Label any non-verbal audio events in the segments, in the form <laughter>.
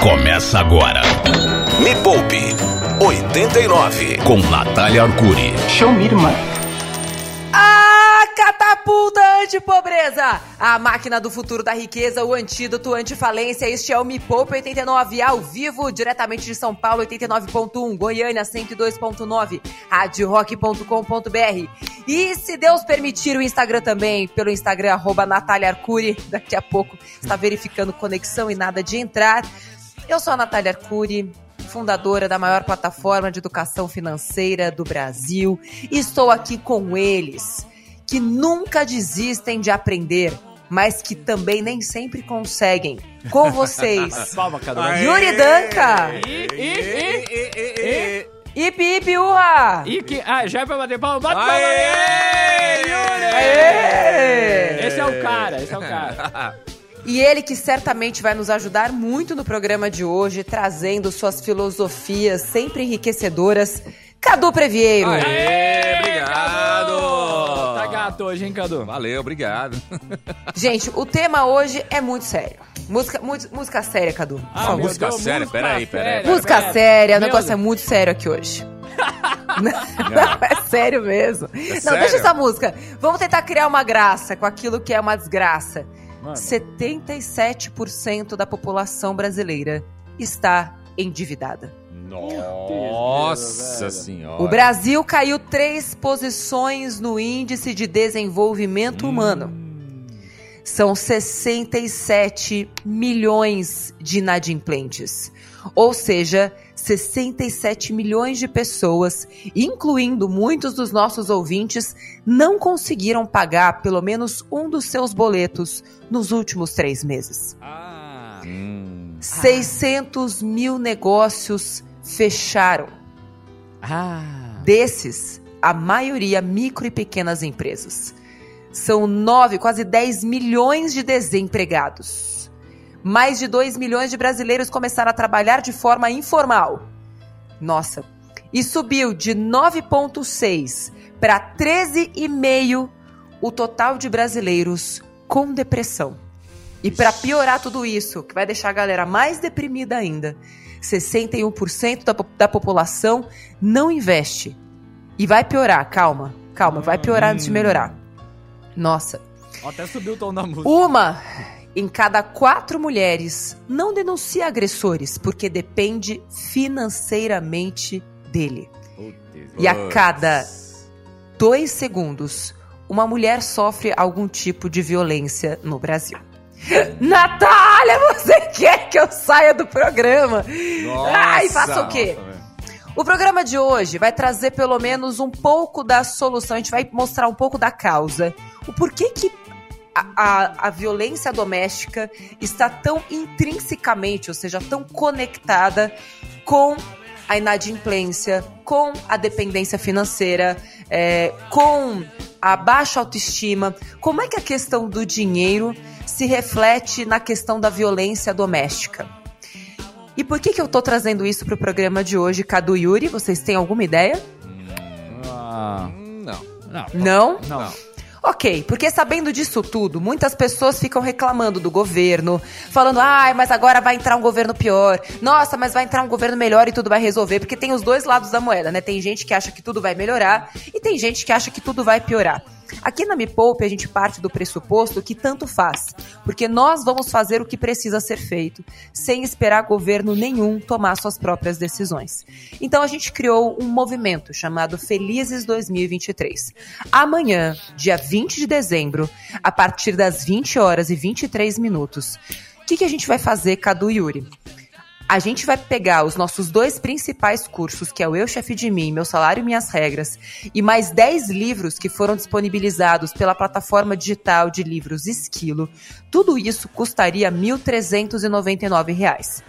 Começa agora. Me Poupe 89 com Natália Arcuri. Show me, irmã. A catapulta anti-pobreza! A máquina do futuro da riqueza, o antídoto anti-falência. Este é o Me Poupe 89 ao vivo, diretamente de São Paulo, 89.1, Goiânia 102.9, radiorock.com.br. E se Deus permitir, o Instagram também, pelo Instagram, arroba Natália Arcuri. Daqui a pouco está verificando conexão e nada de entrar. Eu sou a Natália Arcuri, fundadora da maior plataforma de educação financeira do Brasil, e estou aqui com eles, que nunca desistem de aprender, mas que também nem sempre conseguem. Com vocês, <laughs> Palma, Cadu. Yuri Danca, E, e, e, e, Ipi Ipi Urra! que... Ah, já é pra bater palma? Bate palma! Aê! Yuri! Aê! Esse é o cara, esse é o cara. <laughs> E ele que certamente vai nos ajudar muito no programa de hoje, trazendo suas filosofias sempre enriquecedoras, Cadu Previeiro. Aê, Cadu! obrigado! Tá gato hoje, hein, Cadu? Valeu, obrigado. Gente, o tema hoje é muito sério. Música, mu- música séria, Cadu. Ah, música Deus, séria, música peraí, peraí. Música peraí. séria, o negócio é muito sério aqui hoje. <laughs> Não, é sério mesmo. não, sério? deixa essa música. Vamos tentar criar uma graça com aquilo que é uma desgraça. Mano. 77% da população brasileira está endividada. Nossa senhora. O Brasil caiu três posições no índice de desenvolvimento humano. São 67 milhões de inadimplentes. Ou seja, 67 milhões de pessoas, incluindo muitos dos nossos ouvintes, não conseguiram pagar pelo menos um dos seus boletos nos últimos três meses. Ah, Hum. 600 mil negócios fecharam. ah. Desses, a maioria micro e pequenas empresas. São 9, quase 10 milhões de desempregados. Mais de 2 milhões de brasileiros começaram a trabalhar de forma informal. Nossa. E subiu de 9,6 para 13,5 o total de brasileiros com depressão. E para piorar tudo isso, que vai deixar a galera mais deprimida ainda, 61% da, da população não investe. E vai piorar, calma, calma, vai piorar antes de melhorar. Nossa, Até subiu o tom da música. uma em cada quatro mulheres não denuncia agressores porque depende financeiramente dele. E a cada dois segundos, uma mulher sofre algum tipo de violência no Brasil. Natália, você quer que eu saia do programa? Ai, faça o quê? Nossa. O programa de hoje vai trazer pelo menos um pouco da solução, a gente vai mostrar um pouco da causa. O porquê que a, a, violência doméstica está tão intrinsecamente, ou seja, tão conectada com a inadimplência, com a dependência financeira, é, com a baixa autoestima. Como é que a questão do dinheiro se reflete na questão da violência doméstica? E por que, que eu tô trazendo isso pro programa de hoje, Cadu e Yuri? Vocês têm alguma ideia? Ah, Hum, Não. não. Não? Não. Ok, porque sabendo disso tudo, muitas pessoas ficam reclamando do governo, falando, ai, mas agora vai entrar um governo pior. Nossa, mas vai entrar um governo melhor e tudo vai resolver, porque tem os dois lados da moeda, né? Tem gente que acha que tudo vai melhorar e tem gente que acha que tudo vai piorar. Aqui na Me Poupe, a gente parte do pressuposto que tanto faz, porque nós vamos fazer o que precisa ser feito, sem esperar governo nenhum tomar suas próprias decisões. Então a gente criou um movimento chamado Felizes 2023. Amanhã, dia 20 de dezembro, a partir das 20 horas e 23 minutos, o que, que a gente vai fazer, Cadu e Yuri? A gente vai pegar os nossos dois principais cursos, que é o Eu Chefe de Mim, Meu Salário e Minhas Regras, e mais 10 livros que foram disponibilizados pela plataforma digital de livros Esquilo. Tudo isso custaria R$ 1.399.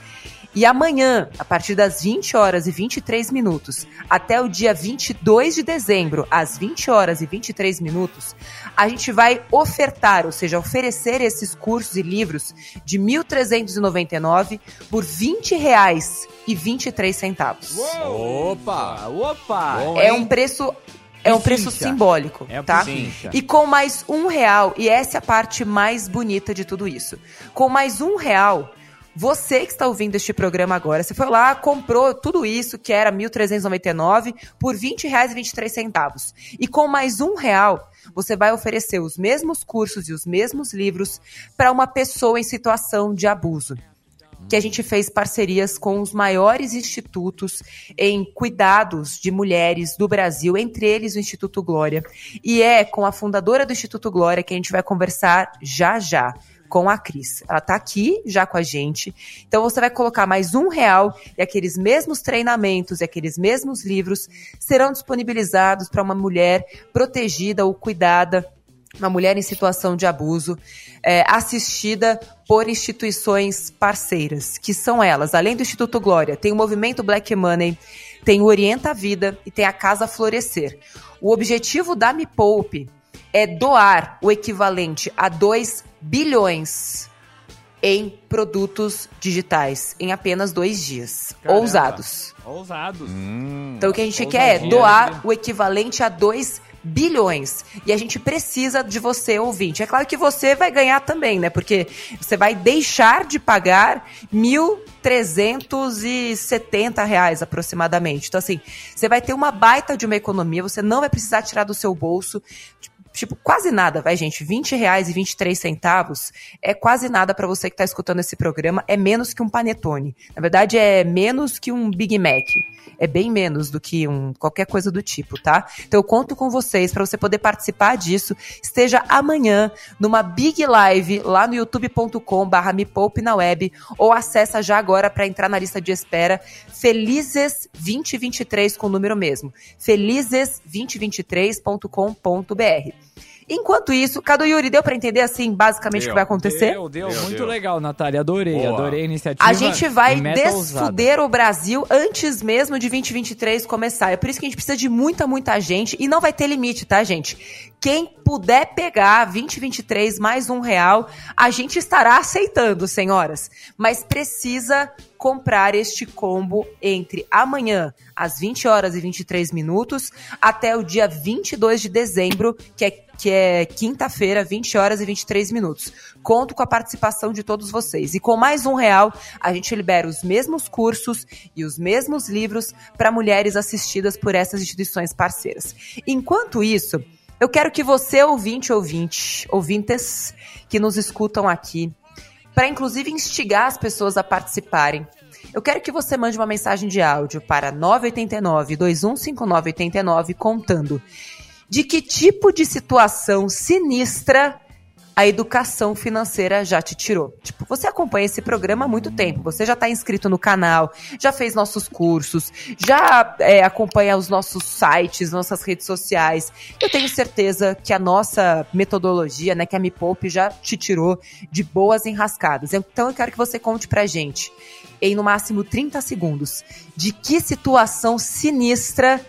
E amanhã, a partir das 20 horas e 23 minutos, até o dia 22 de dezembro, às 20 horas e 23 minutos, a gente vai ofertar, ou seja, oferecer esses cursos e livros de R$ 1.399 por 20 reais e 23 centavos. Opa! Opa! Bom, É um preço é um preço simbólico, É tá? E com mais um real, e essa é a parte mais bonita de tudo isso. Com mais um real, Você que está ouvindo este programa agora, você foi lá, comprou tudo isso, que era R$ 1.399, por R$ 20,23. E com mais um real, você vai oferecer os mesmos cursos e os mesmos livros para uma pessoa em situação de abuso que a gente fez parcerias com os maiores institutos em cuidados de mulheres do Brasil, entre eles o Instituto Glória. E é com a fundadora do Instituto Glória que a gente vai conversar já já com a Cris. Ela está aqui já com a gente. Então você vai colocar mais um real e aqueles mesmos treinamentos e aqueles mesmos livros serão disponibilizados para uma mulher protegida ou cuidada uma mulher em situação de abuso, é, assistida por instituições parceiras, que são elas, além do Instituto Glória, tem o Movimento Black Money, tem o Orienta a Vida e tem a Casa Florescer. O objetivo da Me Poupe é doar o equivalente a 2 bilhões em produtos digitais em apenas dois dias. Caramba. Ousados. Ousados. Então o que a gente quer é Ousadia. doar o equivalente a 2 bilhões. E a gente precisa de você, ouvinte. É claro que você vai ganhar também, né? Porque você vai deixar de pagar 1.370 reais aproximadamente. Então, assim, você vai ter uma baita de uma economia, você não vai precisar tirar do seu bolso. Tipo, quase nada, vai, gente. 20 reais e 23 centavos é quase nada para você que tá escutando esse programa. É menos que um panetone. Na verdade, é menos que um Big Mac. É bem menos do que um qualquer coisa do tipo, tá? Então eu conto com vocês para você poder participar disso. Esteja amanhã numa Big Live lá no youtube.com/barra me poupe na web ou acessa já agora para entrar na lista de espera Felizes 2023 com o número mesmo. Felizes2023.com.br. Enquanto isso, Cadu Yuri, deu para entender assim basicamente o que vai acontecer? Deu, deu. Deu, Muito deu. legal, Natália. Adorei, Boa. adorei a iniciativa. A gente vai desfuder o Brasil antes mesmo de 2023 começar. É por isso que a gente precisa de muita, muita gente. E não vai ter limite, tá, gente? Quem puder pegar 2023 mais um real, a gente estará aceitando, senhoras. Mas precisa comprar este combo entre amanhã, às 20 horas e 23 minutos, até o dia 22 de dezembro, que é, que é quinta-feira, 20 horas e 23 minutos. Conto com a participação de todos vocês. E com mais um real, a gente libera os mesmos cursos e os mesmos livros para mulheres assistidas por essas instituições parceiras. Enquanto isso, eu quero que você, ouvinte, ouvinte, ouvintes que nos escutam aqui, para inclusive instigar as pessoas a participarem. Eu quero que você mande uma mensagem de áudio para 989 215989 contando de que tipo de situação sinistra a educação financeira já te tirou. Tipo, você acompanha esse programa há muito tempo, você já está inscrito no canal, já fez nossos cursos, já é, acompanha os nossos sites, nossas redes sociais. Eu tenho certeza que a nossa metodologia, né, que a Me Poupe já te tirou de boas enrascadas. Então eu quero que você conte pra gente, em no máximo 30 segundos, de que situação sinistra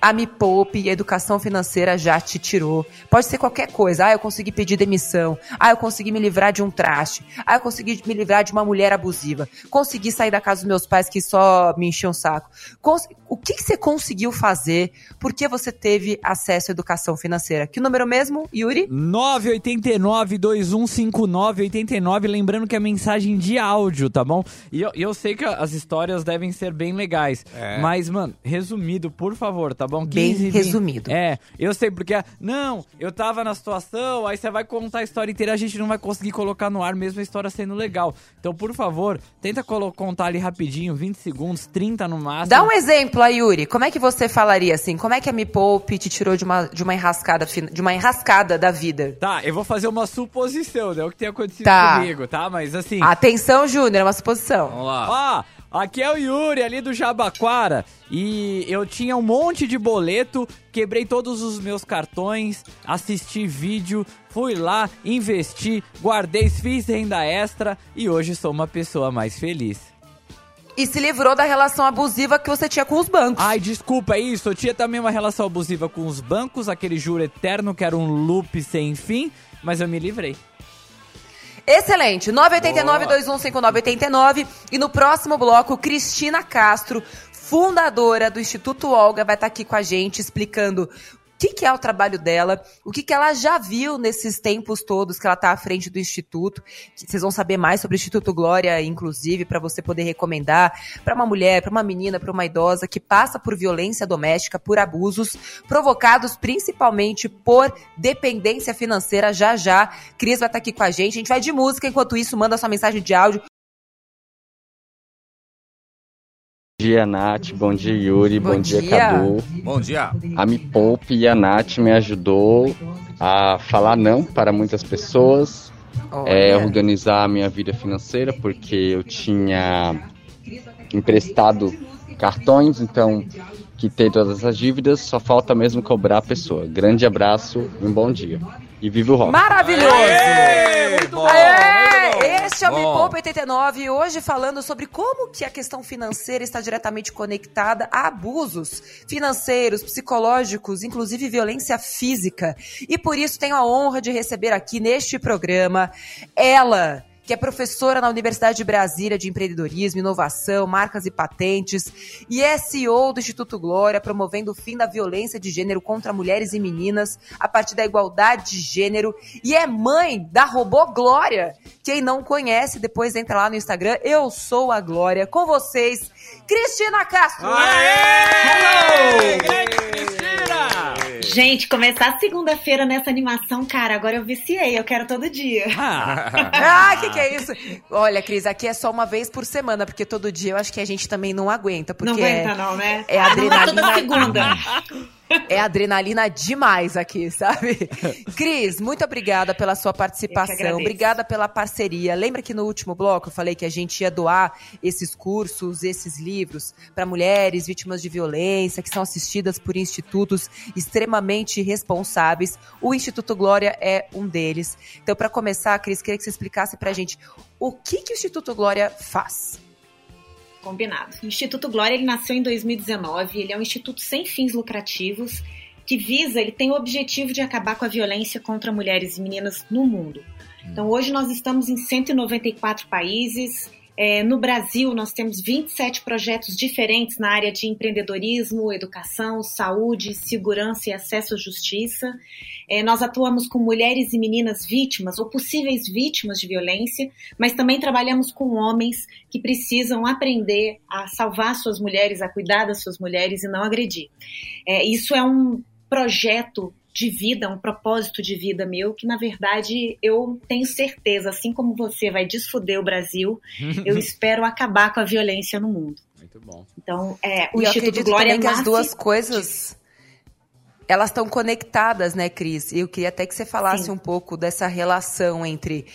a Me Poupe e a educação financeira já te tirou. Pode ser qualquer coisa. Ah, eu consegui pedir demissão. Ah, eu consegui me livrar de um traste. Ah, eu consegui me livrar de uma mulher abusiva. Consegui sair da casa dos meus pais que só me enchiam o saco. Cons- o que, que você conseguiu fazer? Por que você teve acesso à educação financeira? Que número mesmo, Yuri? 989-2159-89. Lembrando que é mensagem de áudio, tá bom? E eu, eu sei que as histórias devem ser bem legais. É. Mas, mano, resumido, por favor, tá bom? Bem 15, 20. resumido. É, eu sei porque. Não, eu tava na situação, aí você vai contar a história inteira, a gente não vai conseguir colocar no ar mesmo a história sendo legal. Então, por favor, tenta contar ali rapidinho, 20 segundos, 30 no máximo. Dá um exemplo aí, Yuri. Como é que você falaria assim? Como é que a Me Poupe te tirou de uma, de uma enrascada de uma enrascada da vida? Tá, eu vou fazer uma suposição, né? O que tem acontecido Tá. comigo, tá? Mas assim. Atenção, Júnior, é uma suposição. Vamos lá. Ó, aqui é o Yuri, ali do Jabaquara. E eu tinha um monte de boleto, quebrei todos os meus cartões, assisti vídeo, fui lá, investi, guardei, fiz renda extra e hoje sou uma pessoa mais feliz. E se livrou da relação abusiva que você tinha com os bancos. Ai, desculpa, é isso. Eu tinha também uma relação abusiva com os bancos, aquele juro eterno que era um loop sem fim, mas eu me livrei. Excelente. 989-215989. E no próximo bloco, Cristina Castro, fundadora do Instituto Olga, vai estar aqui com a gente explicando que, que é o trabalho dela, o que, que ela já viu nesses tempos todos que ela está à frente do Instituto. Vocês vão saber mais sobre o Instituto Glória, inclusive, para você poder recomendar para uma mulher, para uma menina, para uma idosa que passa por violência doméstica, por abusos provocados principalmente por dependência financeira. Já já, Cris vai estar tá aqui com a gente. A gente vai de música, enquanto isso, manda sua mensagem de áudio Bom dia, Nath. Bom dia, Yuri. Bom, Bom dia, dia, Cadu. Bom dia. A Me Poupe e a Nath me ajudou a falar não para muitas pessoas, é, organizar a minha vida financeira, porque eu tinha emprestado cartões, então quitei todas as dívidas, só falta mesmo cobrar a pessoa. Grande abraço e um bom dia. E viva o rock. Maravilhoso! Aê, muito bom! Aê, é o Me Poupa 89 hoje falando sobre como que a questão financeira está diretamente conectada a abusos financeiros, psicológicos, inclusive violência física. E por isso tenho a honra de receber aqui neste programa ela, que é professora na Universidade de Brasília de Empreendedorismo, Inovação, Marcas e Patentes, e é CEO do Instituto Glória, promovendo o fim da violência de gênero contra mulheres e meninas a partir da igualdade de gênero, e é mãe da robô Glória. Quem não conhece, depois entra lá no Instagram, eu sou a Glória, com vocês, Cristina Castro! Aê! Hello! Cristina! Gente, começar segunda-feira nessa animação, cara, agora eu viciei, eu quero todo dia. <laughs> Ah, que que é isso? Olha, Cris, aqui é só uma vez por semana, porque todo dia eu acho que a gente também não aguenta. Porque não aguenta, é, não, né? É adrenalina. Não é toda segunda. <laughs> É adrenalina demais aqui, sabe? Cris, muito obrigada pela sua participação. Obrigada pela parceria. Lembra que no último bloco eu falei que a gente ia doar esses cursos, esses livros para mulheres vítimas de violência que são assistidas por institutos extremamente responsáveis. O Instituto Glória é um deles. Então, para começar, Cris, queria que você explicasse para a gente o que, que o Instituto Glória faz. Combinado. O Instituto Glória ele nasceu em 2019, ele é um instituto sem fins lucrativos que visa, ele tem o objetivo de acabar com a violência contra mulheres e meninas no mundo. Então hoje nós estamos em 194 países, é, no Brasil, nós temos 27 projetos diferentes na área de empreendedorismo, educação, saúde, segurança e acesso à justiça. É, nós atuamos com mulheres e meninas vítimas ou possíveis vítimas de violência, mas também trabalhamos com homens que precisam aprender a salvar suas mulheres, a cuidar das suas mulheres e não agredir. É, isso é um projeto de vida, um propósito de vida meu, que na verdade eu tenho certeza, assim como você vai desfoder o Brasil, <laughs> eu espero acabar com a violência no mundo. Muito bom. Então, é, o e Instituto Glória que as duas coisas elas estão conectadas, né, Cris? E eu queria até que você falasse Sim. um pouco dessa relação entre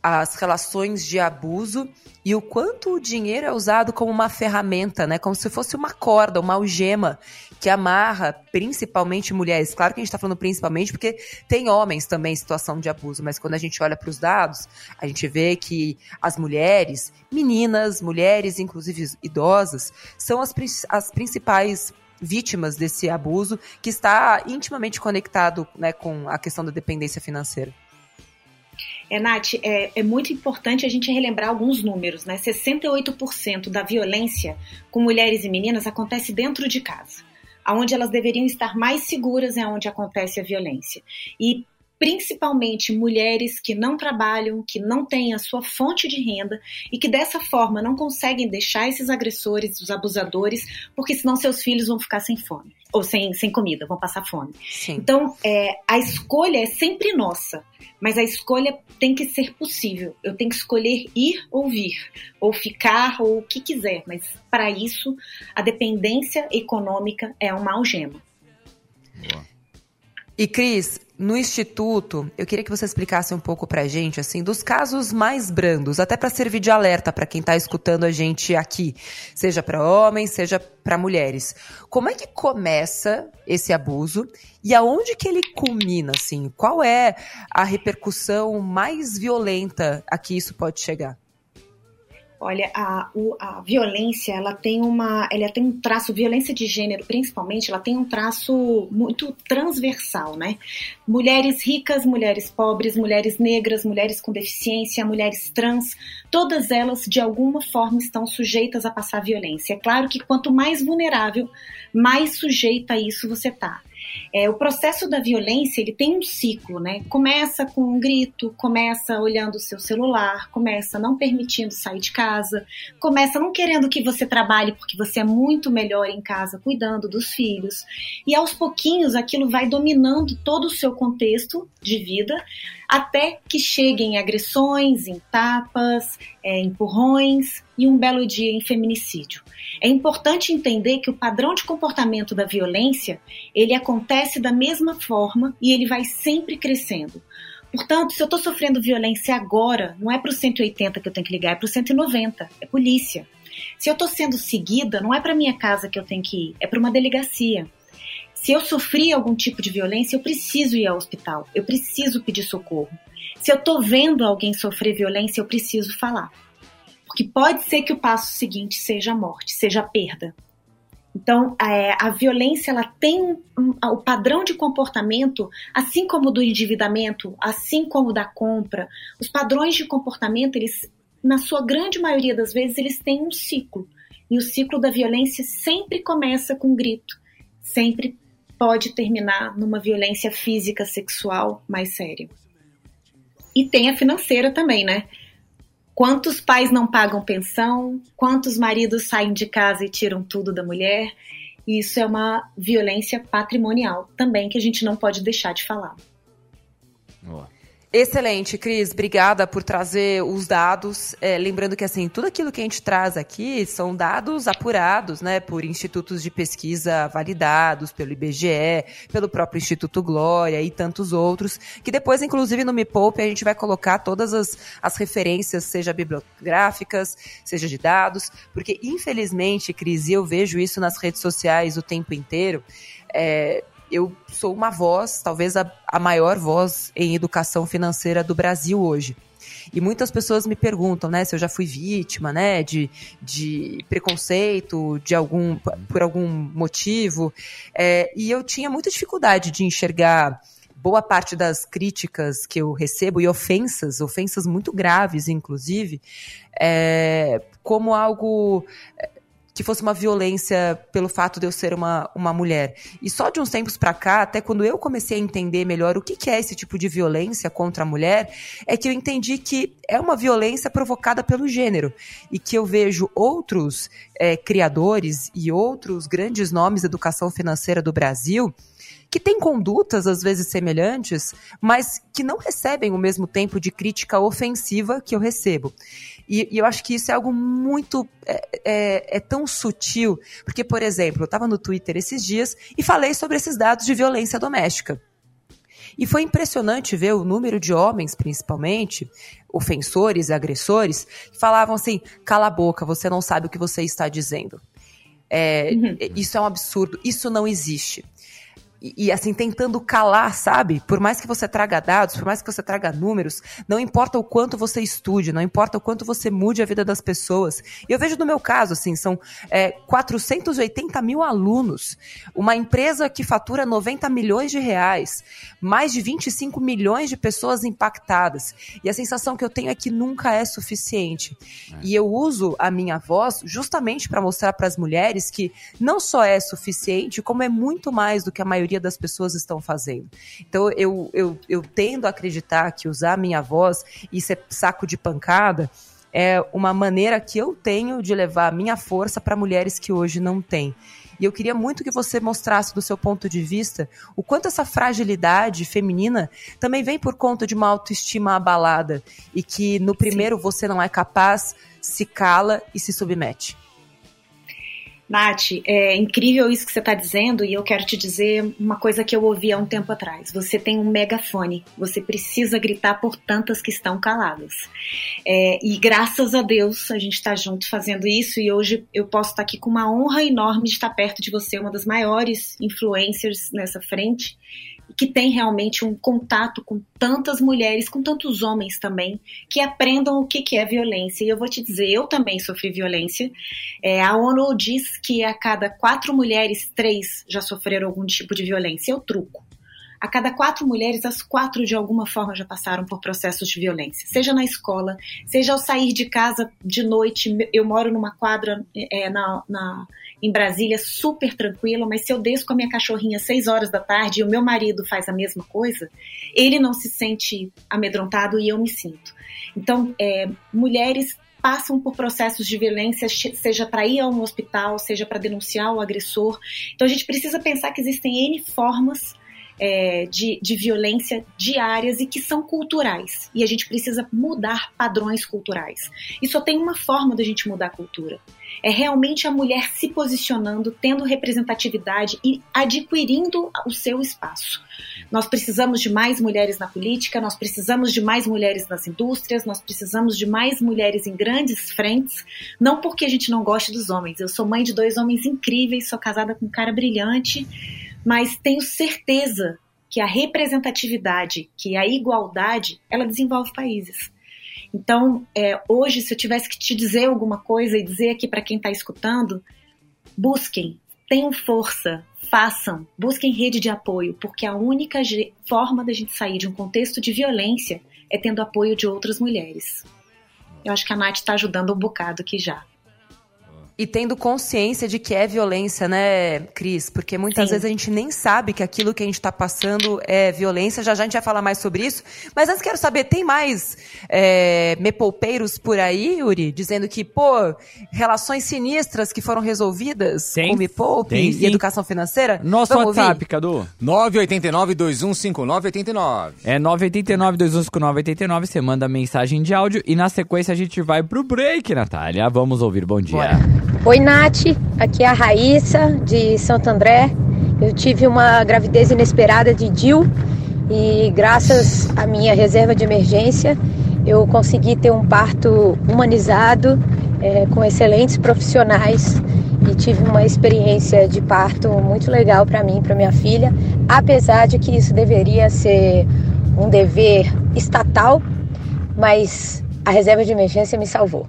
as relações de abuso e o quanto o dinheiro é usado como uma ferramenta, né? Como se fosse uma corda, uma algema que amarra principalmente mulheres. Claro que a gente está falando principalmente porque tem homens também em situação de abuso, mas quando a gente olha para os dados, a gente vê que as mulheres, meninas, mulheres, inclusive idosas, são as, as principais vítimas desse abuso, que está intimamente conectado né, com a questão da dependência financeira. É, Nath, é, é, muito importante a gente relembrar alguns números, né? 68% da violência com mulheres e meninas acontece dentro de casa. Onde elas deveriam estar mais seguras é onde acontece a violência. E principalmente mulheres que não trabalham, que não têm a sua fonte de renda e que dessa forma não conseguem deixar esses agressores, os abusadores, porque senão seus filhos vão ficar sem fome ou sem, sem comida, vão passar fome. Sim. Então, é, a escolha é sempre nossa, mas a escolha tem que ser possível. Eu tenho que escolher ir ou vir, ou ficar, ou o que quiser, mas para isso, a dependência econômica é uma algema. Boa. E Cris, no instituto, eu queria que você explicasse um pouco pra gente, assim, dos casos mais brandos, até para servir de alerta para quem tá escutando a gente aqui, seja para homens, seja para mulheres. Como é que começa esse abuso e aonde que ele culmina, assim? Qual é a repercussão mais violenta a que isso pode chegar? Olha, a, a violência, ela tem uma, ela tem um traço, violência de gênero, principalmente, ela tem um traço muito transversal, né? Mulheres ricas, mulheres pobres, mulheres negras, mulheres com deficiência, mulheres trans, todas elas de alguma forma estão sujeitas a passar violência. É claro que quanto mais vulnerável, mais sujeita a isso você tá. É, o processo da violência ele tem um ciclo, né? Começa com um grito, começa olhando o seu celular, começa não permitindo sair de casa, começa não querendo que você trabalhe porque você é muito melhor em casa cuidando dos filhos. E aos pouquinhos aquilo vai dominando todo o seu contexto de vida até que cheguem agressões, em tapas, é, empurrões e um belo dia em feminicídio. É importante entender que o padrão de comportamento da violência ele acontece da mesma forma e ele vai sempre crescendo. Portanto, se eu estou sofrendo violência agora, não é para o 180 que eu tenho que ligar, é para o 190, é polícia. Se eu estou sendo seguida, não é para minha casa que eu tenho que ir, é para uma delegacia. Se eu sofri algum tipo de violência, eu preciso ir ao hospital, eu preciso pedir socorro. Se eu estou vendo alguém sofrer violência, eu preciso falar. Porque pode ser que o passo seguinte seja a morte, seja a perda. Então, é, a violência ela tem um, um, o padrão de comportamento, assim como do endividamento, assim como da compra. Os padrões de comportamento, eles, na sua grande maioria das vezes, eles têm um ciclo. E o ciclo da violência sempre começa com um grito, sempre pode terminar numa violência física sexual mais séria. E tem a financeira também, né? Quantos pais não pagam pensão? Quantos maridos saem de casa e tiram tudo da mulher? Isso é uma violência patrimonial também que a gente não pode deixar de falar. Boa. Excelente, Cris. Obrigada por trazer os dados. É, lembrando que assim, tudo aquilo que a gente traz aqui são dados apurados, né, por institutos de pesquisa validados pelo IBGE, pelo próprio Instituto Glória e tantos outros, que depois, inclusive, no Me Poupe, a gente vai colocar todas as, as referências, seja bibliográficas, seja de dados, porque infelizmente, Cris, e eu vejo isso nas redes sociais o tempo inteiro. É, eu sou uma voz, talvez a, a maior voz em educação financeira do Brasil hoje. E muitas pessoas me perguntam, né, se eu já fui vítima, né, de, de preconceito, de algum, por algum motivo. É, e eu tinha muita dificuldade de enxergar boa parte das críticas que eu recebo e ofensas, ofensas muito graves, inclusive, é, como algo que fosse uma violência pelo fato de eu ser uma, uma mulher. E só de uns tempos para cá, até quando eu comecei a entender melhor o que, que é esse tipo de violência contra a mulher, é que eu entendi que é uma violência provocada pelo gênero. E que eu vejo outros é, criadores e outros grandes nomes da educação financeira do Brasil que têm condutas às vezes semelhantes, mas que não recebem o mesmo tempo de crítica ofensiva que eu recebo. E, e eu acho que isso é algo muito. É, é, é tão sutil. Porque, por exemplo, eu estava no Twitter esses dias e falei sobre esses dados de violência doméstica. E foi impressionante ver o número de homens, principalmente, ofensores, agressores, que falavam assim: cala a boca, você não sabe o que você está dizendo. É, uhum. Isso é um absurdo, isso não existe e, assim, tentando calar, sabe? Por mais que você traga dados, por mais que você traga números, não importa o quanto você estude, não importa o quanto você mude a vida das pessoas. E eu vejo no meu caso, assim, são é, 480 mil alunos, uma empresa que fatura 90 milhões de reais, mais de 25 milhões de pessoas impactadas. E a sensação que eu tenho é que nunca é suficiente. É. E eu uso a minha voz justamente para mostrar para as mulheres que não só é suficiente, como é muito mais do que a maioria maioria das pessoas estão fazendo. Então eu, eu, eu tendo a acreditar que usar a minha voz e ser saco de pancada é uma maneira que eu tenho de levar a minha força para mulheres que hoje não têm. E eu queria muito que você mostrasse do seu ponto de vista o quanto essa fragilidade feminina também vem por conta de uma autoestima abalada e que no primeiro Sim. você não é capaz, se cala e se submete. Nath, é incrível isso que você está dizendo e eu quero te dizer uma coisa que eu ouvi há um tempo atrás. Você tem um megafone, você precisa gritar por tantas que estão caladas. É, e graças a Deus a gente está junto fazendo isso e hoje eu posso estar tá aqui com uma honra enorme de estar perto de você, uma das maiores influencers nessa frente que tem realmente um contato com tantas mulheres, com tantos homens também, que aprendam o que, que é violência. E eu vou te dizer, eu também sofri violência. É, a ONU diz que a cada quatro mulheres, três já sofreram algum tipo de violência. Eu truco. A cada quatro mulheres, as quatro de alguma forma já passaram por processos de violência, seja na escola, seja ao sair de casa de noite. Eu moro numa quadra é, na, na, em Brasília super tranquila, mas se eu desço com a minha cachorrinha às seis horas da tarde e o meu marido faz a mesma coisa, ele não se sente amedrontado e eu me sinto. Então, é, mulheres passam por processos de violência, seja para ir a um hospital, seja para denunciar o agressor. Então a gente precisa pensar que existem N formas é, de, de violência diárias e que são culturais. E a gente precisa mudar padrões culturais. E só tem uma forma da gente mudar a cultura. É realmente a mulher se posicionando, tendo representatividade e adquirindo o seu espaço. Nós precisamos de mais mulheres na política, nós precisamos de mais mulheres nas indústrias, nós precisamos de mais mulheres em grandes frentes, não porque a gente não goste dos homens. Eu sou mãe de dois homens incríveis, sou casada com um cara brilhante mas tenho certeza que a representatividade, que a igualdade, ela desenvolve países. Então, é, hoje, se eu tivesse que te dizer alguma coisa e dizer aqui para quem está escutando, busquem, tenham força, façam, busquem rede de apoio, porque a única forma da gente sair de um contexto de violência é tendo apoio de outras mulheres. Eu acho que a Nath está ajudando um bocado aqui já. E tendo consciência de que é violência, né, Cris? Porque muitas Sim. vezes a gente nem sabe que aquilo que a gente está passando é violência. Já já a gente vai falar mais sobre isso. Mas antes quero saber, tem mais é, mepolpeiros por aí, Yuri? Dizendo que, pô, relações sinistras que foram resolvidas tem, com Me Poupe e educação financeira? Nosso Vamos WhatsApp, ouvir? Cadu. 989-215989. É 989-215989. Você manda mensagem de áudio e na sequência a gente vai pro break, Natália. Vamos ouvir. Bom dia. Bora. Oi, Nath. Aqui é a Raíssa, de Santo André. Eu tive uma gravidez inesperada de DIL e, graças à minha reserva de emergência, eu consegui ter um parto humanizado, é, com excelentes profissionais e tive uma experiência de parto muito legal para mim, para minha filha, apesar de que isso deveria ser um dever estatal, mas a reserva de emergência me salvou.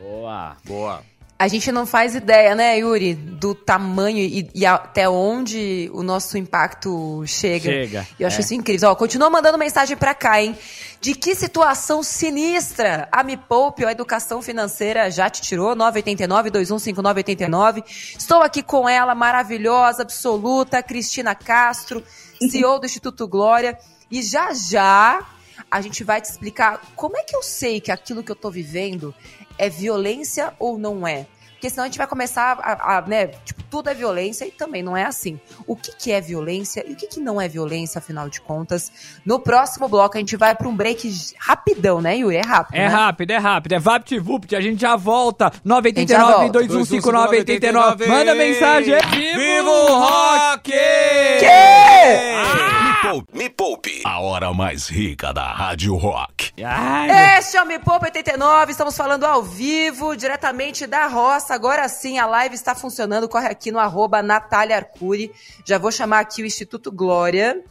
Boa, boa. A gente não faz ideia, né, Yuri, do tamanho e, e até onde o nosso impacto chega. Chega. E eu acho é. isso incrível. Ó, continua mandando mensagem pra cá, hein? De que situação sinistra a Me Poupe, a educação financeira, já te tirou? 989-215989. Estou aqui com ela, maravilhosa, absoluta, Cristina Castro, CEO do Instituto Glória. E já já a gente vai te explicar como é que eu sei que aquilo que eu tô vivendo é violência ou não é? Porque senão a gente vai começar a, a, né, tipo, tudo é violência e também não é assim. O que, que é violência e o que, que não é violência, afinal de contas? No próximo bloco a gente vai para um break rapidão, né, Yuri? É rápido, É né? rápido, é rápido. É VaptVupt, a gente já volta. 989 2159 89. Manda mensagem. Vivo, Vivo Rock! Que? Ah! Me, poupe, me Poupe, a hora mais rica da Rádio Rock. Ai, este é o Me Poupe 89, estamos falando ao vivo, diretamente da roça. Agora sim, a live está funcionando. Corre aqui no arroba Natália Arcuri. Já vou chamar aqui o Instituto Glória.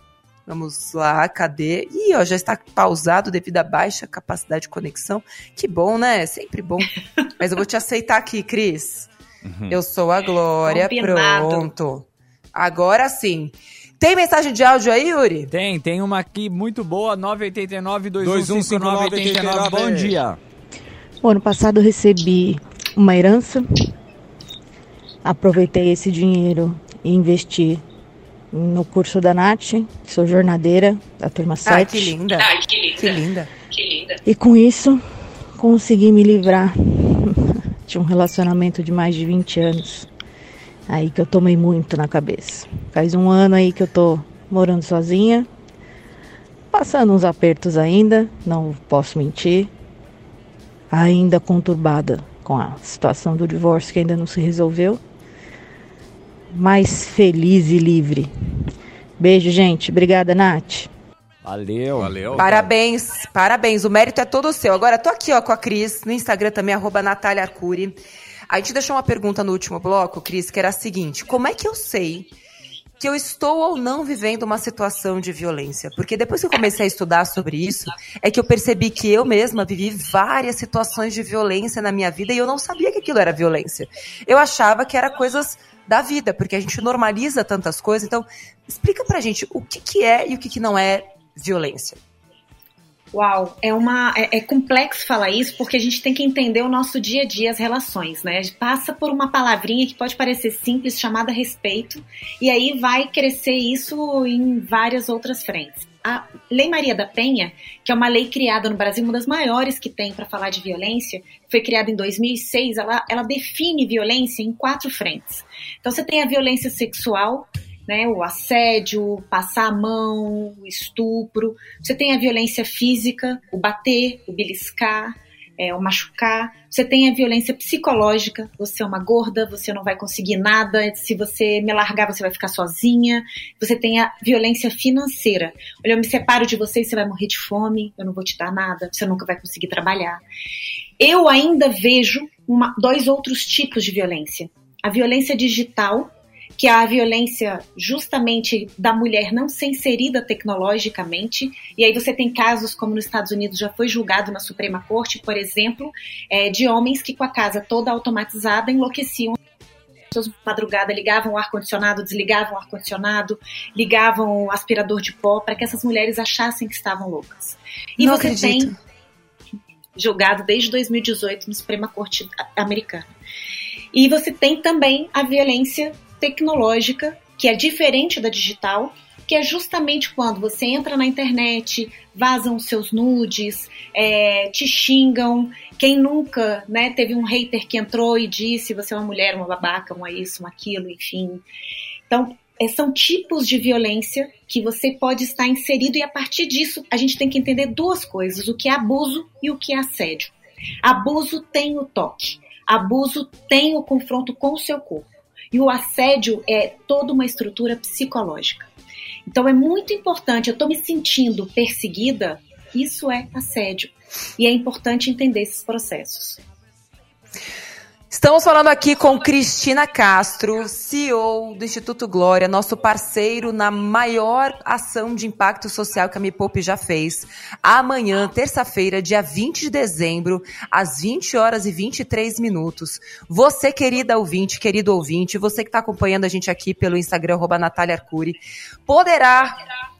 Vamos lá, cadê? Ih, ó, já está pausado devido à baixa capacidade de conexão. Que bom, né? Sempre bom. <laughs> Mas eu vou te aceitar aqui, Cris. Uhum. Eu sou a Glória, Combinado. pronto. Agora sim. Tem mensagem de áudio aí, Yuri? Tem, tem uma aqui muito boa, 989 2159 Bom dia. O ano passado eu recebi uma herança. Aproveitei esse dinheiro e investi no curso da Nath. Sou jornadeira da turma 7. Ai, que linda. Ai, que linda. Que linda. Que linda. E com isso, consegui me livrar <laughs> de um relacionamento de mais de 20 anos Aí que eu tomei muito na cabeça. Faz um ano aí que eu tô morando sozinha, passando uns apertos ainda, não posso mentir. Ainda conturbada com a situação do divórcio que ainda não se resolveu. Mas feliz e livre. Beijo, gente. Obrigada, Nath. Valeu. Valeu. Parabéns, parabéns. O mérito é todo seu. Agora, tô aqui ó, com a Cris, no Instagram também, arroba Natália Arcuri. A gente deixou uma pergunta no último bloco, Cris, que era a seguinte: como é que eu sei que eu estou ou não vivendo uma situação de violência? Porque depois que eu comecei a estudar sobre isso, é que eu percebi que eu mesma vivi várias situações de violência na minha vida e eu não sabia que aquilo era violência. Eu achava que era coisas da vida, porque a gente normaliza tantas coisas. Então, explica pra gente o que, que é e o que, que não é violência. Uau, é uma é, é, complexo falar isso porque a gente tem que entender o nosso dia a dia, as relações, né? Passa por uma palavrinha que pode parecer simples, chamada respeito, e aí vai crescer isso em várias outras frentes. A Lei Maria da Penha, que é uma lei criada no Brasil, uma das maiores que tem para falar de violência, foi criada em 2006, ela, ela define violência em quatro frentes. Então você tem a violência sexual, né, o assédio, passar a mão, o estupro. Você tem a violência física, o bater, o beliscar, é, o machucar. Você tem a violência psicológica, você é uma gorda, você não vai conseguir nada, se você me largar, você vai ficar sozinha. Você tem a violência financeira. Olha, eu me separo de você e você vai morrer de fome, eu não vou te dar nada, você nunca vai conseguir trabalhar. Eu ainda vejo uma, dois outros tipos de violência. A violência digital, que a violência justamente da mulher não ser inserida tecnologicamente. E aí você tem casos, como nos Estados Unidos já foi julgado na Suprema Corte, por exemplo, é, de homens que com a casa toda automatizada enlouqueciam madrugada ligavam o ar-condicionado, desligavam o ar-condicionado, ligavam o aspirador de pó para que essas mulheres achassem que estavam loucas. E Não você acredito. tem julgado desde 2018 no Suprema Corte americana. E você tem também a violência tecnológica, que é diferente da digital, que é justamente quando você entra na internet, vazam seus nudes, é, te xingam. Quem nunca né, teve um hater que entrou e disse você é uma mulher, uma babaca, uma isso, uma aquilo, enfim. Então, é, são tipos de violência que você pode estar inserido e a partir disso a gente tem que entender duas coisas: o que é abuso e o que é assédio. Abuso tem o toque, abuso tem o confronto com o seu corpo. E o assédio é toda uma estrutura psicológica. Então é muito importante, eu estou me sentindo perseguida, isso é assédio. E é importante entender esses processos. Estamos falando aqui com Cristina Castro, CEO do Instituto Glória, nosso parceiro na maior ação de impacto social que a Me Poupe já fez. Amanhã, terça-feira, dia 20 de dezembro, às 20 horas e 23 minutos. Você, querida ouvinte, querido ouvinte, você que está acompanhando a gente aqui pelo Instagram, Natália Arcuri, poderá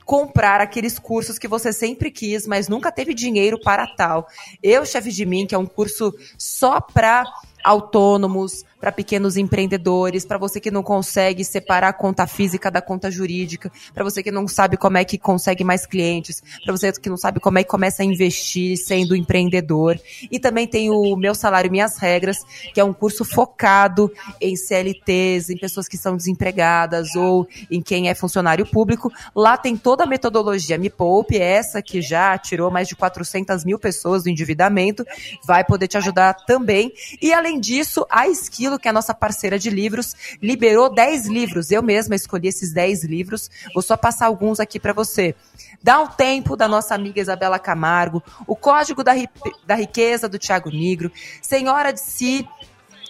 comprar aqueles cursos que você sempre quis, mas nunca teve dinheiro para tal. Eu, chefe de mim, que é um curso só para autônomos, para pequenos empreendedores, para você que não consegue separar a conta física da conta jurídica, para você que não sabe como é que consegue mais clientes, para você que não sabe como é que começa a investir sendo empreendedor. E também tem o Meu Salário Minhas Regras, que é um curso focado em CLTs, em pessoas que são desempregadas ou em quem é funcionário público. Lá tem toda a metodologia Me Poupe, essa que já tirou mais de 400 mil pessoas do endividamento, vai poder te ajudar também. E além disso, a Skill que é a nossa parceira de livros, liberou 10 livros. Eu mesma escolhi esses 10 livros. Vou só passar alguns aqui para você. Dá um tempo da nossa amiga Isabela Camargo, O Código da, Ri da Riqueza do Tiago Negro, Senhora de Si,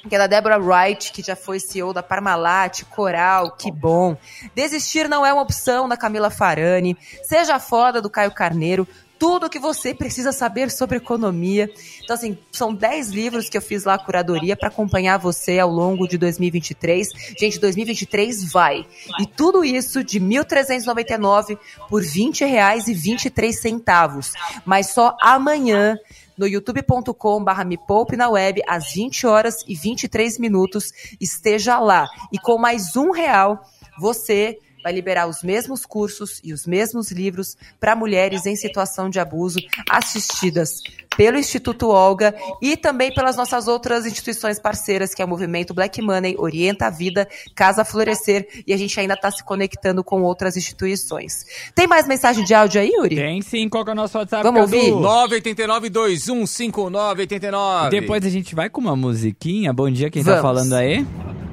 que é da Deborah Wright, que já foi CEO da Parmalat, Coral, que bom. Desistir não é uma opção, da Camila Farani. Seja foda, do Caio Carneiro tudo que você precisa saber sobre economia. Então, assim, são 10 livros que eu fiz lá a curadoria para acompanhar você ao longo de 2023. Gente, 2023 vai. E tudo isso de 1.399 por R$ 20,23. Mas só amanhã no youtube.com.br me poupe na web às 20 horas e 23 minutos. Esteja lá. E com mais um real, você vai liberar os mesmos cursos e os mesmos livros para mulheres em situação de abuso assistidas pelo Instituto Olga e também pelas nossas outras instituições parceiras, que é o Movimento Black Money, Orienta a Vida, Casa Florescer, e a gente ainda está se conectando com outras instituições. Tem mais mensagem de áudio aí, Yuri? Tem sim, qual que é o nosso WhatsApp? Vamos ouvir? 989-215989. Depois a gente vai com uma musiquinha. Bom dia, quem tá Vamos. falando aí?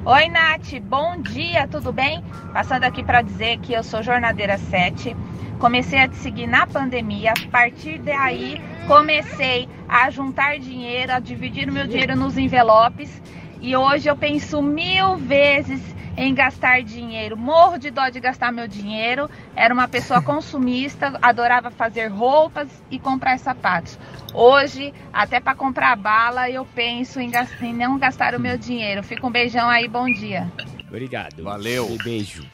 Oi, Nath, bom dia, tudo bem? Passando aqui para dizer que eu sou jornadeira 7. Comecei a te seguir na pandemia. A partir daí, comecei a juntar dinheiro, a dividir o meu dinheiro nos envelopes. E hoje eu penso mil vezes em gastar dinheiro. Morro de dó de gastar meu dinheiro. Era uma pessoa <laughs> consumista, adorava fazer roupas e comprar sapatos. Hoje, até para comprar bala, eu penso em, gastar, em não gastar o meu dinheiro. Fica um beijão aí, bom dia. Obrigado. Valeu. Beijo.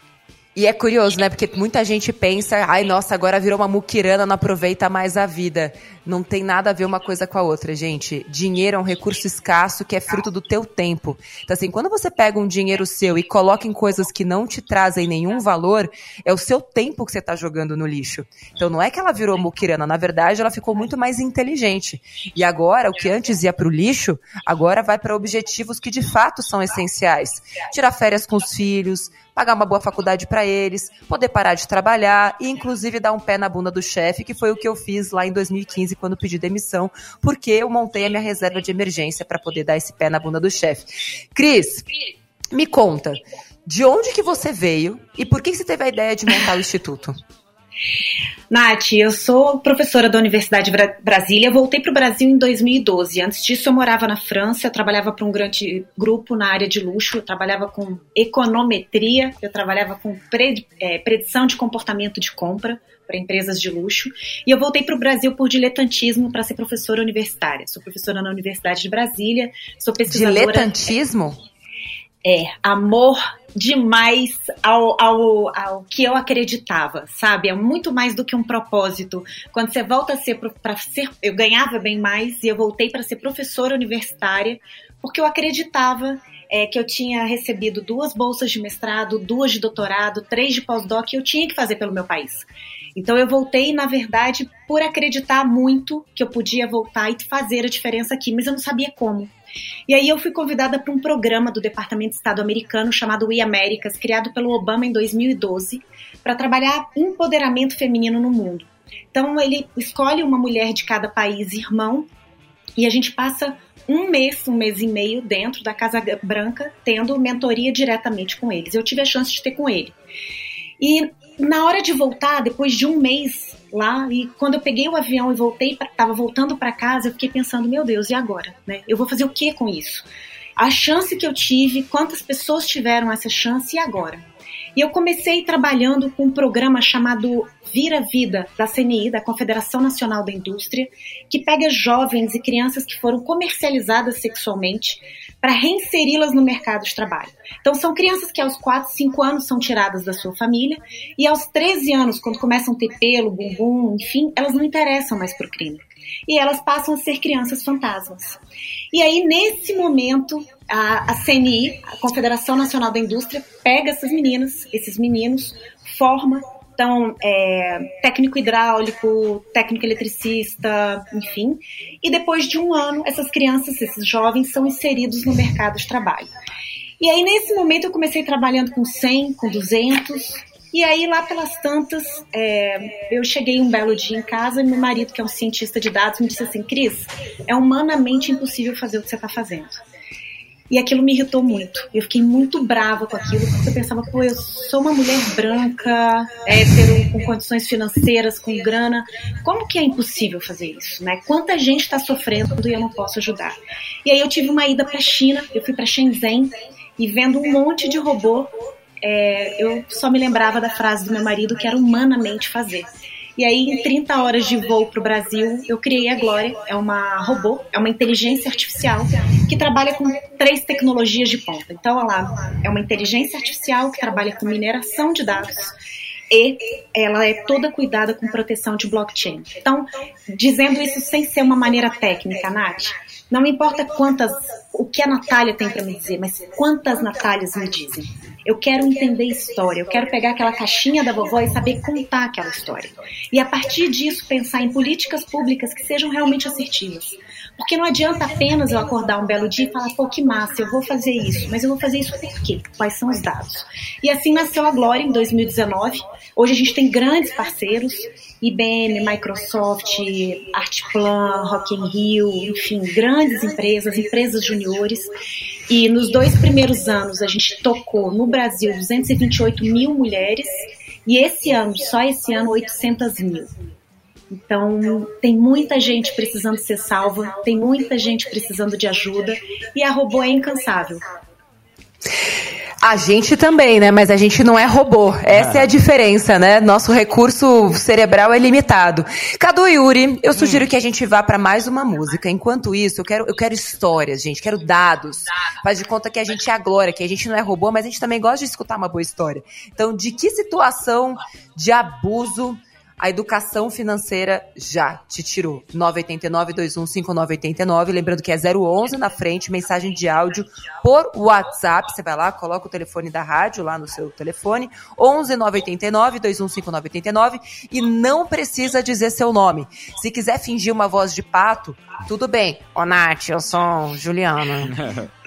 E é curioso, né? Porque muita gente pensa, ai, nossa, agora virou uma muquirana, não aproveita mais a vida. Não tem nada a ver uma coisa com a outra, gente. Dinheiro é um recurso escasso que é fruto do teu tempo. Então, assim, quando você pega um dinheiro seu e coloca em coisas que não te trazem nenhum valor, é o seu tempo que você está jogando no lixo. Então, não é que ela virou muquirana, na verdade, ela ficou muito mais inteligente. E agora, o que antes ia para o lixo, agora vai para objetivos que de fato são essenciais. Tirar férias com os filhos, pagar uma boa faculdade para eles, poder parar de trabalhar e, inclusive, dar um pé na bunda do chefe, que foi o que eu fiz lá em 2015 quando pedi demissão, porque eu montei a minha reserva de emergência para poder dar esse pé na bunda do chefe. Cris, me conta, de onde que você veio e por que você teve a ideia de montar o instituto? Nath, eu sou professora da Universidade de Brasília. Voltei para o Brasil em 2012. Antes disso, eu morava na França. Eu trabalhava para um grande grupo na área de luxo. Eu trabalhava com econometria. Eu trabalhava com é, predição de comportamento de compra para empresas de luxo. E eu voltei para o Brasil por diletantismo para ser professora universitária. Sou professora na Universidade de Brasília. Sou pesquisadora. Diletantismo? É, amor demais ao, ao, ao que eu acreditava, sabe? É muito mais do que um propósito. Quando você volta a ser para ser, eu ganhava bem mais e eu voltei para ser professora universitária porque eu acreditava é, que eu tinha recebido duas bolsas de mestrado, duas de doutorado, três de pós-doc e eu tinha que fazer pelo meu país. Então eu voltei, na verdade, por acreditar muito que eu podia voltar e fazer a diferença aqui, mas eu não sabia como. E aí eu fui convidada para um programa do Departamento de Estado americano chamado We Americas, criado pelo Obama em 2012, para trabalhar empoderamento feminino no mundo. Então ele escolhe uma mulher de cada país irmão e a gente passa um mês, um mês e meio dentro da Casa Branca, tendo mentoria diretamente com eles. Eu tive a chance de ter com ele. E na hora de voltar, depois de um mês lá, e quando eu peguei o avião e voltei, estava voltando para casa, eu fiquei pensando, meu Deus, e agora? Né? Eu vou fazer o que com isso? A chance que eu tive, quantas pessoas tiveram essa chance e agora? E eu comecei trabalhando com um programa chamado Vira Vida, da CNI, da Confederação Nacional da Indústria, que pega jovens e crianças que foram comercializadas sexualmente para reinseri-las no mercado de trabalho. Então, são crianças que aos 4, 5 anos são tiradas da sua família e aos 13 anos, quando começam a ter pelo, bumbum, enfim, elas não interessam mais para o crime. E elas passam a ser crianças fantasmas. E aí, nesse momento, a, a CNI, a Confederação Nacional da Indústria, pega essas meninas, esses meninos, forma então, é, técnico hidráulico, técnico eletricista, enfim. E depois de um ano, essas crianças, esses jovens, são inseridos no mercado de trabalho. E aí, nesse momento, eu comecei trabalhando com 100, com 200. E aí, lá pelas tantas, é, eu cheguei um belo dia em casa e meu marido, que é um cientista de dados, me disse assim: Cris, é humanamente impossível fazer o que você está fazendo. E aquilo me irritou muito. Eu fiquei muito brava com aquilo, porque eu pensava, pô, eu sou uma mulher branca, hétero, com condições financeiras, com grana. Como que é impossível fazer isso, né? Quanta gente está sofrendo e eu não posso ajudar? E aí eu tive uma ida para a China, eu fui para Shenzhen e vendo um monte de robô, é, eu só me lembrava da frase do meu marido que era humanamente fazer. E aí, em 30 horas de voo para o Brasil, eu criei a Glória. É uma robô, é uma inteligência artificial que trabalha com três tecnologias de ponta. Então, ela é uma inteligência artificial que trabalha com mineração de dados e ela é toda cuidada com proteção de blockchain. Então, dizendo isso sem ser uma maneira técnica, Nath, não importa quantas, o que a Natália tem para me dizer, mas quantas Natálias me dizem. Eu quero entender história, eu quero pegar aquela caixinha da vovó e saber contar aquela história. E a partir disso pensar em políticas públicas que sejam realmente assertivas. Porque não adianta apenas eu acordar um belo dia e falar, pô, que massa, eu vou fazer isso. Mas eu vou fazer isso por quê? Quais são os dados? E assim nasceu a Glória em 2019. Hoje a gente tem grandes parceiros, IBM, Microsoft, Artplan, Rock in Rio, enfim, grandes empresas, empresas juniores. E nos dois primeiros anos a gente tocou no Brasil 228 mil mulheres e esse ano, só esse ano, 800 mil. Então, tem muita gente precisando ser salva, tem muita gente precisando de ajuda e a robô é incansável. A gente também, né? Mas a gente não é robô. Essa é, é a diferença, né? Nosso recurso cerebral é limitado. Cadu e Yuri, eu sugiro hum. que a gente vá para mais uma música. Enquanto isso, eu quero, eu quero histórias, gente. Quero dados. Faz de conta que a gente é a glória, que a gente não é robô, mas a gente também gosta de escutar uma boa história. Então, de que situação de abuso a educação financeira já te tirou. 989-215989. Lembrando que é 011 na frente, mensagem de áudio por WhatsApp. Você vai lá, coloca o telefone da rádio lá no seu telefone. 11 989 215989 e não precisa dizer seu nome. Se quiser fingir uma voz de pato, tudo bem. Ô, Nath, eu sou Juliana. <laughs>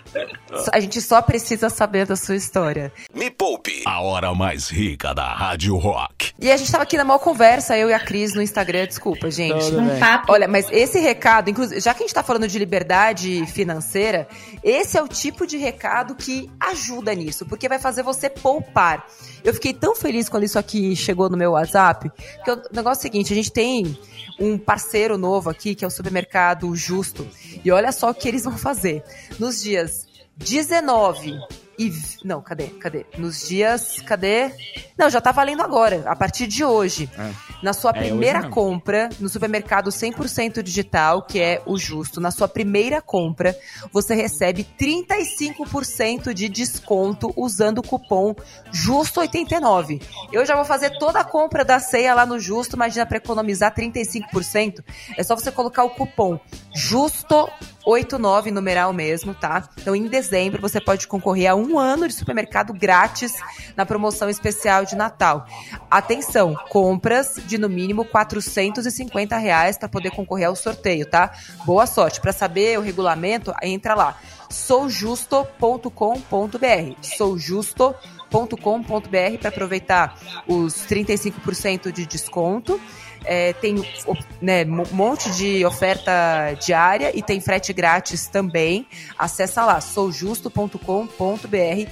A gente só precisa saber da sua história. Me Poupe, a hora mais rica da Rádio Rock. E a gente tava aqui na maior conversa, eu e a Cris no Instagram, desculpa, gente. Um papo. Olha, mas esse recado, inclusive, já que a gente tá falando de liberdade financeira, esse é o tipo de recado que ajuda nisso, porque vai fazer você poupar. Eu fiquei tão feliz quando isso aqui chegou no meu WhatsApp, que o negócio é o seguinte, a gente tem um parceiro novo aqui, que é o supermercado Justo. E olha só o que eles vão fazer. Nos dias 19 e. Não, cadê? Cadê? Nos dias. Cadê? Não, já tá valendo agora, a partir de hoje. É. Na sua é, primeira compra, no supermercado 100% digital, que é o Justo, na sua primeira compra, você recebe 35% de desconto usando o cupom Justo89. Eu já vou fazer toda a compra da ceia lá no Justo, imagina para economizar 35%. É só você colocar o cupom Justo89, numeral mesmo, tá? Então, em dezembro, você pode concorrer a um ano de supermercado grátis na promoção especial de Natal. Atenção, compras de no mínimo 450 reais para poder concorrer ao sorteio, tá? Boa sorte. Para saber o regulamento, entra lá soujusto.com.br. Soujusto.com.br para aproveitar os 35% de desconto. É, tem né, um monte de oferta diária e tem frete grátis também. Acessa lá, soujusto.com.br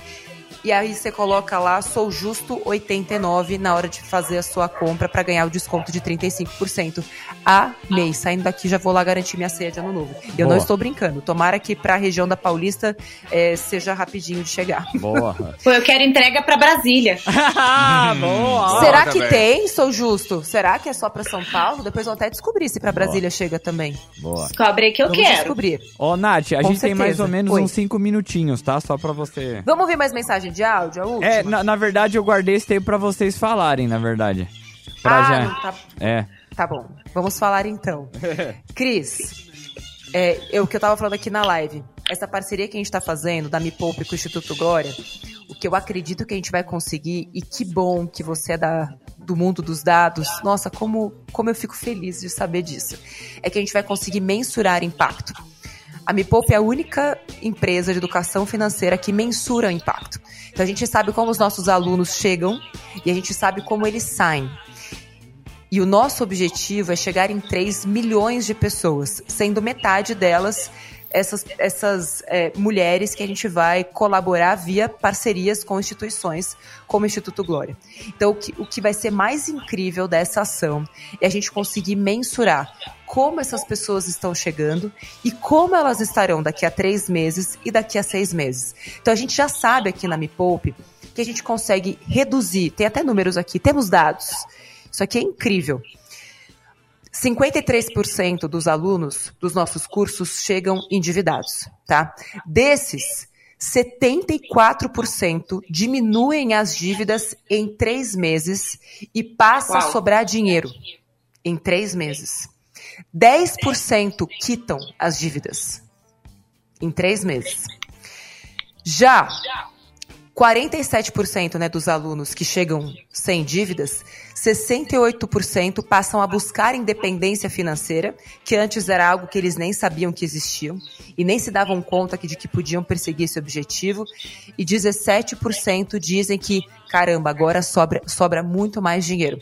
e aí você coloca lá, sou justo 89 na hora de fazer a sua compra para ganhar o desconto de 35% a mês. Saindo daqui já vou lá garantir minha ceia de ano novo. E eu não estou brincando. Tomara que para a região da Paulista é, seja rapidinho de chegar. <laughs> Boa. Pô, eu quero entrega para Brasília. <laughs> Boa. Será que tem, sou justo? Será que é só para São Paulo? Depois vão até descobrir se para Brasília Boa. chega também. Boa. Descobre que eu Vamos quero. descobrir. Ô, Nath, a Com gente certeza. tem mais ou menos Oi. uns 5 minutinhos, tá? Só para você. Vamos ver mais mensagem de áudio, a última? É, na, na verdade eu guardei esse tempo pra vocês falarem, na verdade. Pra ah, já... tá... É. Tá bom, vamos falar então. <laughs> Cris, é, eu que eu tava falando aqui na live, essa parceria que a gente tá fazendo da Me Poupe com o Instituto Glória, o que eu acredito que a gente vai conseguir, e que bom que você é da, do mundo dos dados, nossa, como, como eu fico feliz de saber disso, é que a gente vai conseguir mensurar impacto. A Me Poupe é a única empresa de educação financeira que mensura o impacto. Então a gente sabe como os nossos alunos chegam e a gente sabe como eles saem. E o nosso objetivo é chegar em 3 milhões de pessoas, sendo metade delas essas, essas é, mulheres que a gente vai colaborar via parcerias com instituições como o Instituto Glória. Então, o que, o que vai ser mais incrível dessa ação é a gente conseguir mensurar como essas pessoas estão chegando e como elas estarão daqui a três meses e daqui a seis meses. Então, a gente já sabe aqui na Me Poupe que a gente consegue reduzir, tem até números aqui, temos dados. Isso aqui é incrível. 53% dos alunos dos nossos cursos chegam endividados, tá? Desses, 74% diminuem as dívidas em três meses e passa Uau. a sobrar dinheiro em três meses. 10% quitam as dívidas em três meses. Já 47% né, dos alunos que chegam sem dívidas 68% passam a buscar independência financeira, que antes era algo que eles nem sabiam que existiam e nem se davam conta de que podiam perseguir esse objetivo. E 17% dizem que, caramba, agora sobra, sobra muito mais dinheiro.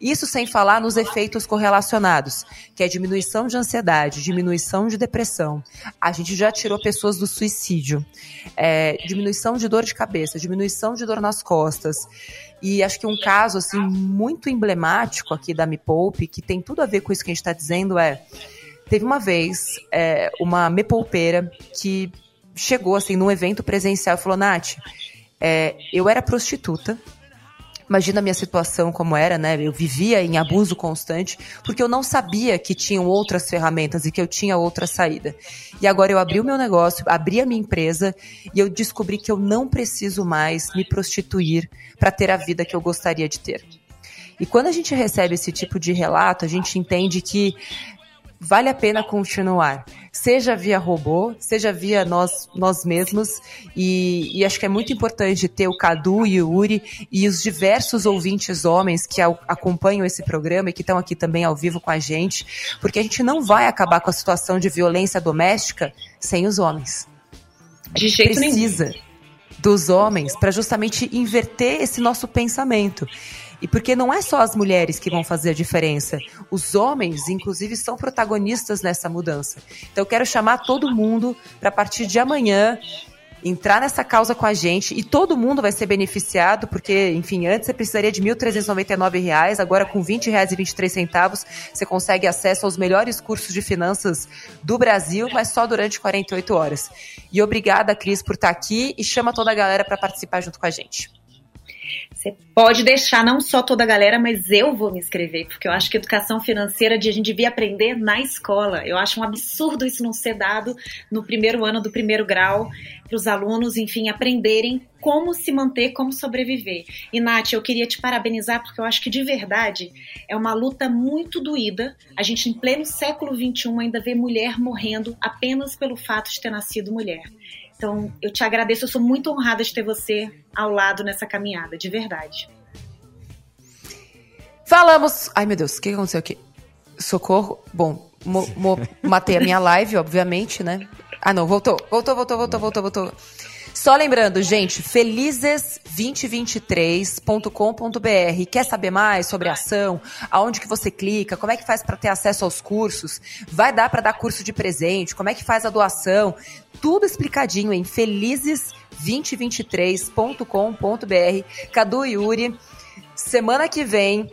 Isso sem falar nos efeitos correlacionados, que é diminuição de ansiedade, diminuição de depressão. A gente já tirou pessoas do suicídio, é, diminuição de dor de cabeça, diminuição de dor nas costas. E acho que um caso assim muito emblemático aqui da Me Poupe, que tem tudo a ver com isso que a gente está dizendo, é teve uma vez é, uma me poupeira que chegou assim num evento presencial e falou, Nath, É, eu era prostituta, Imagina a minha situação como era, né? Eu vivia em abuso constante, porque eu não sabia que tinham outras ferramentas e que eu tinha outra saída. E agora eu abri o meu negócio, abri a minha empresa e eu descobri que eu não preciso mais me prostituir para ter a vida que eu gostaria de ter. E quando a gente recebe esse tipo de relato, a gente entende que vale a pena continuar. Seja via robô, seja via nós, nós mesmos. E, e, acho que é muito importante ter o Cadu e o Uri e os diversos ouvintes homens que acompanham esse programa e que estão aqui também ao vivo com a gente, porque a gente não vai acabar com a situação de violência doméstica sem os homens. A gente precisa nenhum. dos homens para justamente inverter esse nosso pensamento. E porque não é só as mulheres que vão fazer a diferença. Os homens, inclusive, são protagonistas nessa mudança. Então eu quero chamar todo mundo para a partir de amanhã entrar nessa causa com a gente e todo mundo vai ser beneficiado, porque, enfim, antes você precisaria de R$ 1.399, agora com R$ 20,23 você consegue acesso aos melhores cursos de finanças do Brasil, mas só durante 48 horas. E obrigada, Cris, por estar aqui e chama toda a galera para participar junto com a gente. Você pode deixar não só toda a galera, mas eu vou me inscrever, porque eu acho que educação financeira a gente devia aprender na escola. Eu acho um absurdo isso não ser dado no primeiro ano do primeiro grau, para os alunos, enfim, aprenderem como se manter, como sobreviver. E, Nath, eu queria te parabenizar, porque eu acho que de verdade é uma luta muito doída. A gente, em pleno século XXI, ainda vê mulher morrendo apenas pelo fato de ter nascido mulher. Então, eu te agradeço, eu sou muito honrada de ter você ao lado nessa caminhada, de verdade. Falamos. Ai, meu Deus, o que aconteceu aqui? Socorro. Bom, mo, mo, matei a minha live, obviamente, né? Ah, não, voltou. Voltou, voltou, voltou, voltou, voltou. Só lembrando, gente, felizes2023.com.br. Quer saber mais sobre a ação? Aonde que você clica? Como é que faz para ter acesso aos cursos? Vai dar para dar curso de presente? Como é que faz a doação? Tudo explicadinho em felizes2023.com.br. Cadu e Yuri, semana que vem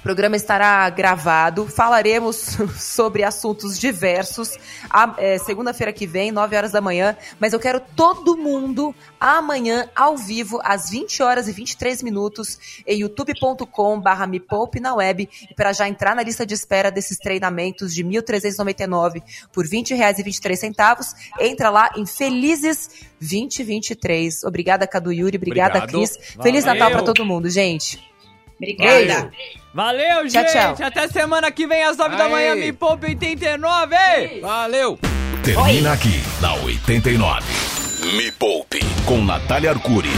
o programa estará gravado. Falaremos <laughs> sobre assuntos diversos. É, Segunda-feira que vem, 9 horas da manhã. Mas eu quero todo mundo amanhã, ao vivo, às 20 horas e 23 minutos, em youtube.com/barra me poupe na web. E para já entrar na lista de espera desses treinamentos de 1.399 por R$ 20,23, entra lá em Felizes 2023. Obrigada, Cadu Yuri. Obrigada, Obrigado. Cris. Feliz. Natal para todo mundo, gente. Obrigada. Valeu, gente. Tchau, tchau. Até semana que vem às 9 da manhã. Me poupe 89. Valeu. Termina Oi. aqui na 89. Me poupe com Natália Arcuri.